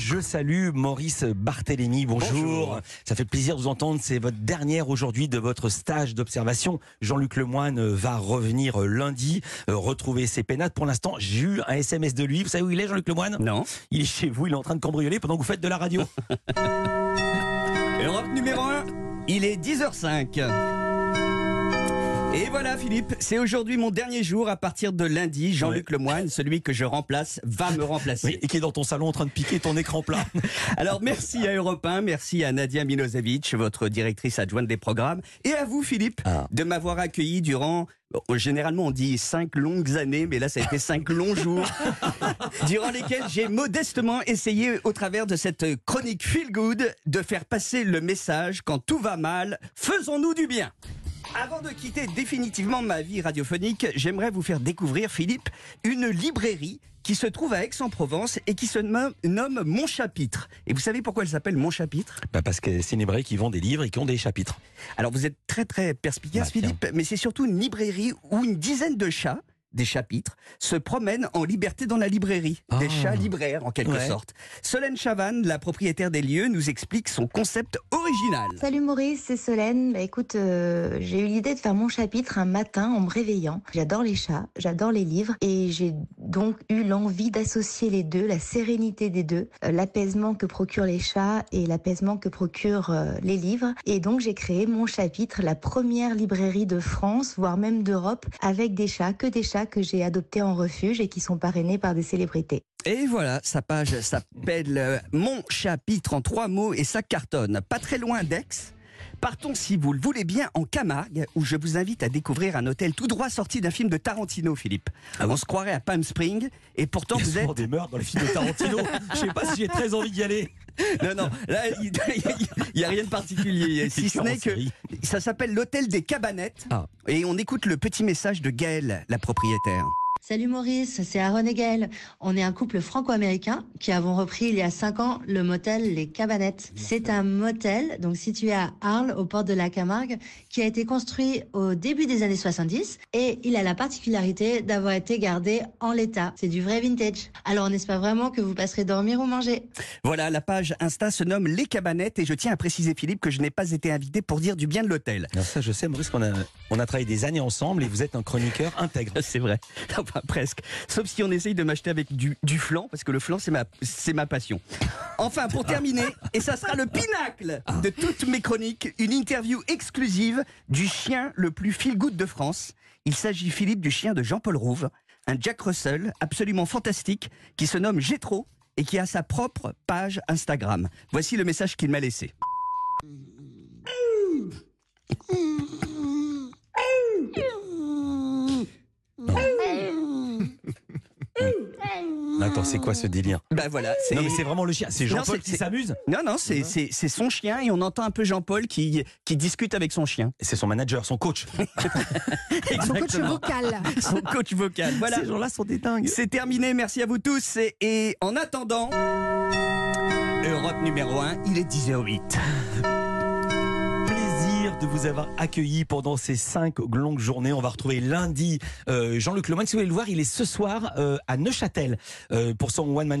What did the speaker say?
je salue Maurice Barthélémy. Bonjour. Bonjour. Ça fait plaisir de vous entendre. C'est votre dernière aujourd'hui de votre stage d'observation. Jean-Luc Lemoine va revenir lundi, euh, retrouver ses pénates. Pour l'instant, j'ai eu un SMS de lui. Vous savez où il est, Jean-Luc Lemoine Non. Il est chez vous, il est en train de cambrioler pendant que vous faites de la radio. Europe numéro 1, il est 10h05. Et voilà Philippe, c'est aujourd'hui mon dernier jour à partir de lundi. Jean-Luc Lemoine, celui que je remplace, va me remplacer. Oui, et qui est dans ton salon en train de piquer ton écran plat. Alors merci à Europe 1, merci à Nadia Milosevic, votre directrice adjointe des programmes, et à vous Philippe, Ah. de m'avoir accueilli durant, généralement on dit cinq longues années, mais là ça a été cinq longs jours, durant lesquels j'ai modestement essayé, au travers de cette chronique Feel Good, de faire passer le message quand tout va mal, faisons-nous du bien. Avant de quitter définitivement ma vie radiophonique, j'aimerais vous faire découvrir, Philippe, une librairie qui se trouve à Aix-en-Provence et qui se nomme, Mon Chapitre. Et vous savez pourquoi elle s'appelle Mon Chapitre? Bah, parce que c'est une librairie qui vend des livres et qui ont des chapitres. Alors vous êtes très très perspicace, Bah. Philippe, mais c'est surtout une librairie où une dizaine de chats des chapitres se promènent en liberté dans la librairie. Des Ah. chats libraires, en quelque Ouais. sorte. Solène Chavanne, la propriétaire des lieux, nous explique son concept original. Salut Maurice, c'est Solène. Bah, écoute, euh, j'ai eu l'idée de faire mon chapitre un matin en me réveillant. J'adore les chats, j'adore les livres et j'ai donc eu l'envie d'associer les deux, la sérénité des deux, euh, l'apaisement que procurent les chats et l'apaisement que procurent euh, les livres. Et donc j'ai créé mon chapitre, la première librairie de France, voire même d'Europe, avec des chats, que des chats que j'ai adoptés en refuge et qui sont parrainés par des célébrités. Et voilà, sa page s'appelle euh, Mon chapitre en trois mots et ça cartonne. Pas très loin d'Aix. Partons, si vous le voulez bien, en Camargue, où je vous invite à découvrir un hôtel tout droit sorti d'un film de Tarantino, Philippe. On se croirait à Palm Spring, et pourtant Il y a vous êtes des meurtres dans les films de Tarantino. Je sais pas si j'ai très envie d'y aller. Non, non, là, il n'y a rien de particulier. Si ce n'est que ça s'appelle l'hôtel des cabanettes. Ah. Et on écoute le petit message de Gaëlle, la propriétaire. Salut Maurice, c'est Aaron et Gaël. On est un couple franco-américain qui avons repris il y a 5 ans le motel Les Cabanettes. C'est un motel donc situé à Arles, aux portes de la Camargue, qui a été construit au début des années 70 et il a la particularité d'avoir été gardé en l'état. C'est du vrai vintage. Alors on espère vraiment que vous passerez dormir ou manger? Voilà, la page Insta se nomme Les Cabanettes et je tiens à préciser, Philippe, que je n'ai pas été invité pour dire du bien de l'hôtel. Alors ça, je sais, Maurice, qu'on a, on a travaillé des années ensemble et vous êtes un chroniqueur intègre. C'est vrai. Enfin, presque. Sauf si on essaye de m'acheter avec du, du flan, parce que le flan, c'est ma, c'est ma passion. Enfin, pour terminer, et ça sera le pinacle de toutes mes chroniques, une interview exclusive du chien le plus feel-good de France. Il s'agit, Philippe, du chien de Jean-Paul Rouve, un Jack Russell absolument fantastique, qui se nomme Gétro et qui a sa propre page Instagram. Voici le message qu'il m'a laissé. Attends, c'est quoi ce délire? Ben voilà, c'est... Non, mais c'est vraiment le chien. C'est Jean-Paul qui s'amuse. Non, non, c'est, c'est, c'est son chien et on entend un peu Jean-Paul qui, qui discute avec son chien. C'est son manager, son coach. Son coach vocal. Son coach vocal. Voilà. Ces gens-là sont des dingues. C'est terminé, merci à vous tous. Et, et en attendant, Europe numéro 1, il est 10h08. De vous avoir accueilli pendant ces cinq longues journées. On va retrouver lundi euh, Jean-Luc Lemoyne. Si vous voulez le voir, il est ce soir euh, à Neuchâtel euh, pour son one man